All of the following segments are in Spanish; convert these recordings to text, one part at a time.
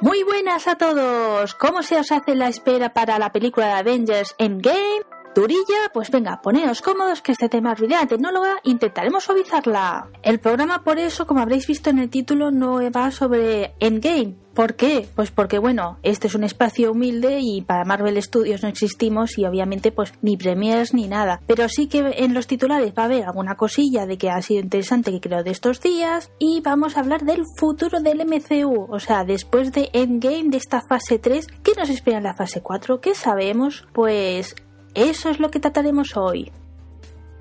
Muy buenas a todos. ¿Cómo se os hace la espera para la película de Avengers Endgame? Pues venga, poneos cómodos que este tema la tecnóloga, intentaremos suavizarla. El programa por eso, como habréis visto en el título, no va sobre Endgame. ¿Por qué? Pues porque bueno, este es un espacio humilde y para Marvel Studios no existimos y obviamente pues ni premiers ni nada. Pero sí que en los titulares va a haber alguna cosilla de que ha sido interesante que creo de estos días y vamos a hablar del futuro del MCU. O sea, después de Endgame de esta fase 3, ¿qué nos espera en la fase 4? ¿Qué sabemos? Pues eso es lo que trataremos hoy.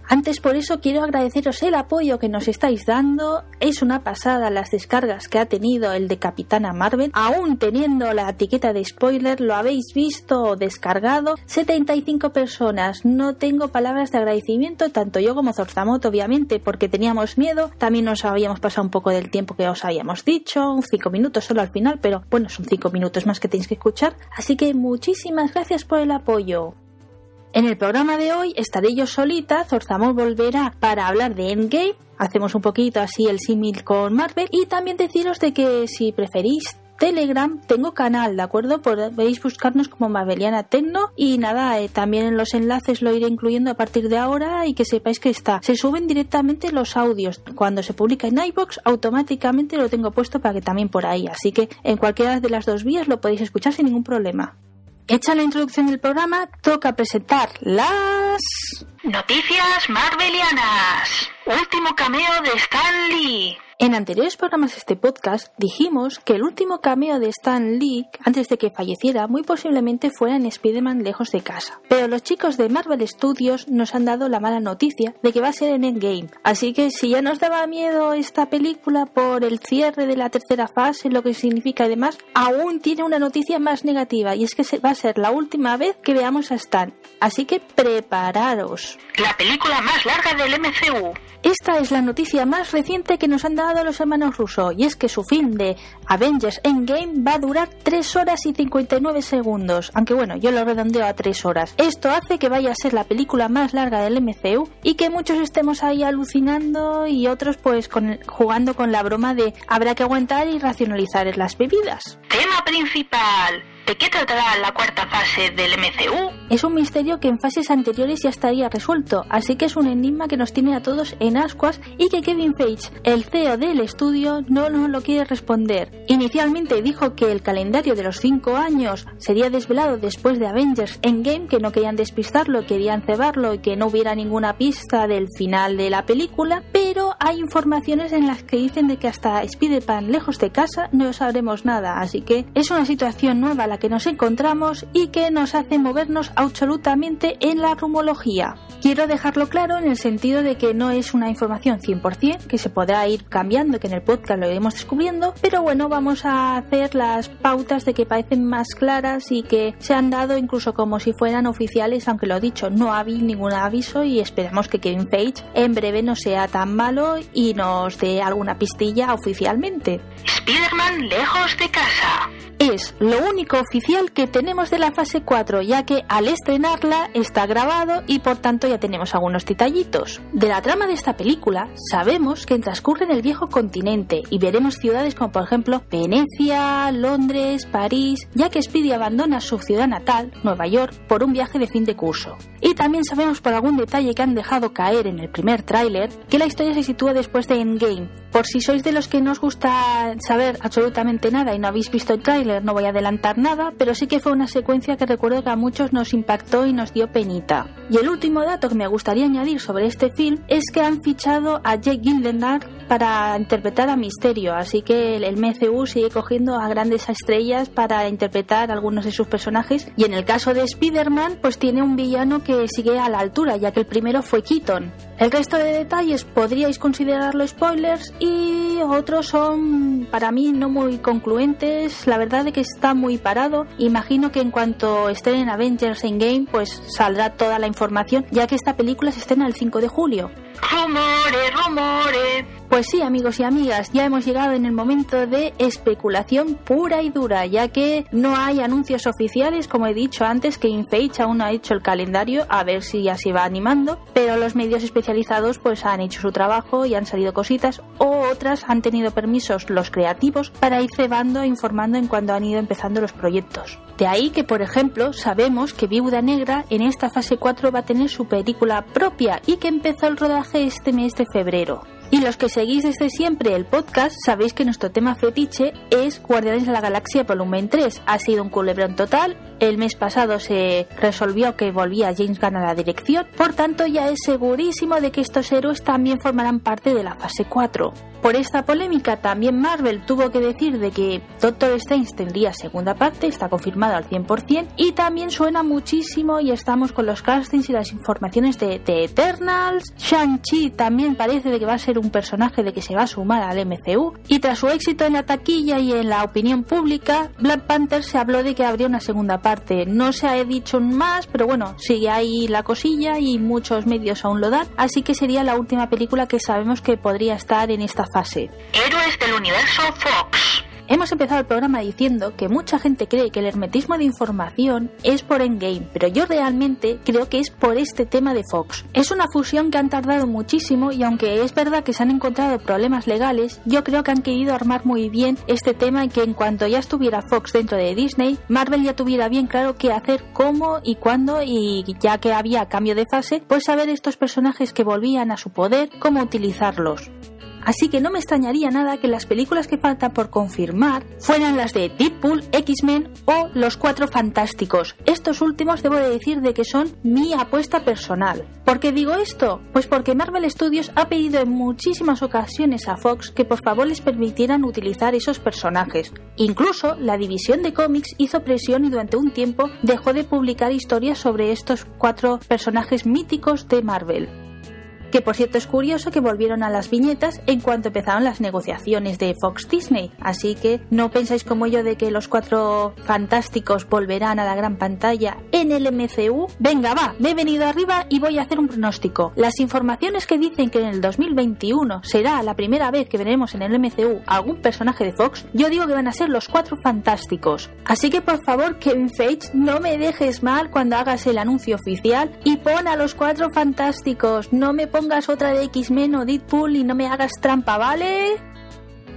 Antes por eso quiero agradeceros el apoyo que nos estáis dando. Es una pasada las descargas que ha tenido el de Capitana Marvel. Aún teniendo la etiqueta de spoiler, lo habéis visto o descargado. 75 personas. No tengo palabras de agradecimiento, tanto yo como Zorzamoto, obviamente, porque teníamos miedo. También nos habíamos pasado un poco del tiempo que os habíamos dicho. 5 minutos solo al final, pero bueno, son 5 minutos más que tenéis que escuchar. Así que muchísimas gracias por el apoyo. En el programa de hoy estaré yo solita, Zorzamol volverá para hablar de Endgame, hacemos un poquito así el símil con Marvel y también deciros de que si preferís Telegram tengo canal, ¿de acuerdo? Podéis buscarnos como Marveliana Tecno y nada, eh, también en los enlaces lo iré incluyendo a partir de ahora y que sepáis que está. Se suben directamente los audios. Cuando se publica en iBox, automáticamente lo tengo puesto para que también por ahí. Así que en cualquiera de las dos vías lo podéis escuchar sin ningún problema. Hecha la introducción del programa, toca presentar las... Noticias Marvelianas. Último cameo de Stan Lee. En anteriores programas de este podcast dijimos que el último cameo de Stan Lee, antes de que falleciera, muy posiblemente fuera en Spider-Man lejos de casa. Pero los chicos de Marvel Studios nos han dado la mala noticia de que va a ser en Endgame. Así que si ya nos daba miedo esta película por el cierre de la tercera fase, lo que significa y demás, aún tiene una noticia más negativa y es que va a ser la última vez que veamos a Stan. Así que prepararos. La película más larga del MCU. Esta es la noticia más reciente que nos han dado los hermanos Russo y es que su film de Avengers Endgame va a durar 3 horas y 59 segundos, aunque bueno, yo lo redondeo a 3 horas. Esto hace que vaya a ser la película más larga del MCU y que muchos estemos ahí alucinando y otros pues jugando con la broma de habrá que aguantar y racionalizar las bebidas. Tema principal. ¿De qué tratará la cuarta fase del MCU? Es un misterio que en fases anteriores ya estaría resuelto, así que es un enigma que nos tiene a todos en ascuas y que Kevin Feige, el CEO del estudio, no nos lo quiere responder. Inicialmente dijo que el calendario de los cinco años sería desvelado después de Avengers Endgame, que no querían despistarlo, querían cebarlo y que no hubiera ninguna pista del final de la película, pero hay informaciones en las que dicen de que hasta Spider-Man lejos de casa no sabremos nada, así que es una situación nueva la que nos encontramos y que nos hace movernos absolutamente en la rumología. Quiero dejarlo claro en el sentido de que no es una información 100%, que se podrá ir cambiando, que en el podcast lo iremos descubriendo, pero bueno, vamos a hacer las pautas de que parecen más claras y que se han dado incluso como si fueran oficiales, aunque lo dicho, no ha habido ningún aviso y esperamos que Kevin Feige en breve no sea tan malo y nos dé alguna pistilla oficialmente. Spider-Man lejos de casa es lo único oficial que tenemos de la fase 4, ya que al estrenarla está grabado y por tanto ya tenemos algunos detallitos. De la trama de esta película, sabemos que transcurre en el viejo continente y veremos ciudades como por ejemplo Venecia, Londres, París, ya que Speedy abandona su ciudad natal, Nueva York, por un viaje de fin de curso. Y también sabemos por algún detalle que han dejado caer en el primer tráiler que la historia se sitúa después de Endgame. Por si sois de los que no os gusta saber absolutamente nada y no habéis visto el tráiler, no voy a adelantar nada, pero sí que fue una secuencia que recuerdo que a muchos nos impactó y nos dio penita. Y el último dato que me gustaría añadir sobre este film es que han fichado a Jake Gyllenhaal para interpretar a Misterio, así que el MCU sigue cogiendo a grandes estrellas para interpretar algunos de sus personajes y en el caso de Spider-Man pues tiene un villano que sigue a la altura, ya que el primero fue Keaton. El resto de detalles podríais considerarlo spoilers y otros son para mí no muy concluentes. La verdad de que está muy parado. Imagino que en cuanto estén en Avengers Endgame pues saldrá toda la información ya que esta película se estrena el 5 de julio. Pues sí, amigos y amigas, ya hemos llegado en el momento de especulación pura y dura, ya que no hay anuncios oficiales, como he dicho antes, que InFage aún no ha hecho el calendario, a ver si ya se va animando, pero los medios especializados pues han hecho su trabajo y han salido cositas, o otras han tenido permisos los creativos para ir cebando e informando en cuando han ido empezando los proyectos. De ahí que, por ejemplo, sabemos que Viuda Negra en esta fase 4 va a tener su película propia y que empezó el rodaje este mes de febrero. Y los que seguís desde siempre el podcast sabéis que nuestro tema fetiche es Guardianes de la Galaxia Volumen 3. Ha sido un culebrón total. El mes pasado se resolvió que volvía James Gunn a la dirección. Por tanto, ya es segurísimo de que estos héroes también formarán parte de la fase 4. Por esta polémica también Marvel tuvo que decir de que Doctor Strange tendría segunda parte, está confirmado al 100%, y también suena muchísimo y estamos con los castings y las informaciones de, The Eternals. Shang-Chi también parece de que va a ser un personaje de que se va a sumar al MCU, y tras su éxito en la taquilla y en la opinión pública, Black Panther se habló de que habría una segunda parte. No se ha dicho más, pero bueno, sigue ahí la cosilla y muchos medios aún lo dan, así que sería la última película que sabemos que podría estar en esta fase. Héroes del universo Fox. Hemos empezado el programa diciendo que mucha gente cree que el hermetismo de información es por Endgame, pero yo realmente creo que es por este tema de Fox. Es una fusión que han tardado muchísimo y aunque es verdad que se han encontrado problemas legales, yo creo que han querido armar muy bien este tema y que en cuanto ya estuviera Fox dentro de Disney, Marvel ya tuviera bien claro qué hacer, cómo y cuándo y ya que había cambio de fase, pues saber estos personajes que volvían a su poder, cómo utilizarlos. Así que no me extrañaría nada que las películas que faltan por confirmar fueran las de Deadpool, X-Men o Los Cuatro Fantásticos. Estos últimos debo de decir de que son mi apuesta personal. ¿Por qué digo esto? Pues porque Marvel Studios ha pedido en muchísimas ocasiones a Fox que por favor les permitieran utilizar esos personajes. Incluso la división de cómics hizo presión y durante un tiempo dejó de publicar historias sobre estos cuatro personajes míticos de Marvel que por cierto es curioso que volvieron a las viñetas en cuanto empezaron las negociaciones de Fox Disney, así que no pensáis como yo de que los cuatro fantásticos volverán a la gran pantalla en el MCU. Venga, va, me he venido arriba y voy a hacer un pronóstico. Las informaciones que dicen que en el 2021 será la primera vez que veremos en el MCU algún personaje de Fox, yo digo que van a ser los cuatro fantásticos. Así que por favor, Kevin Feige, no me dejes mal cuando hagas el anuncio oficial y pon a los cuatro fantásticos, no me pongas otra de X-Men o Deadpool y no me hagas trampa, ¿vale?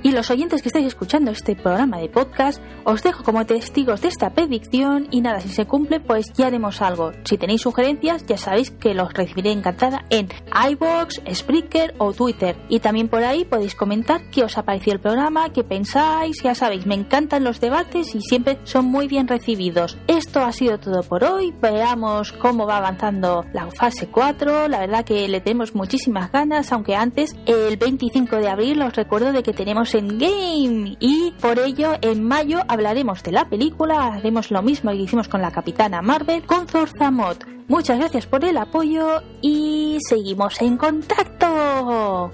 Y los oyentes que estáis escuchando este programa de podcast, os dejo como testigos de esta predicción y nada, si se cumple, pues ya haremos algo. Si tenéis sugerencias, ya sabéis que los recibiré encantada en iBox, Spreaker o Twitter. Y también por ahí podéis comentar qué os ha parecido el programa, qué pensáis, ya sabéis, me encantan los debates y siempre son muy bien recibidos. Esto ha sido todo por hoy, veamos cómo va avanzando la fase 4, la verdad que le tenemos muchísimas ganas, aunque antes, el 25 de abril, os recuerdo de que tenemos en Game y por ello en mayo hablaremos de la película, haremos lo mismo que hicimos con la Capitana Marvel con Zorzamot. Muchas gracias por el apoyo y seguimos en contacto.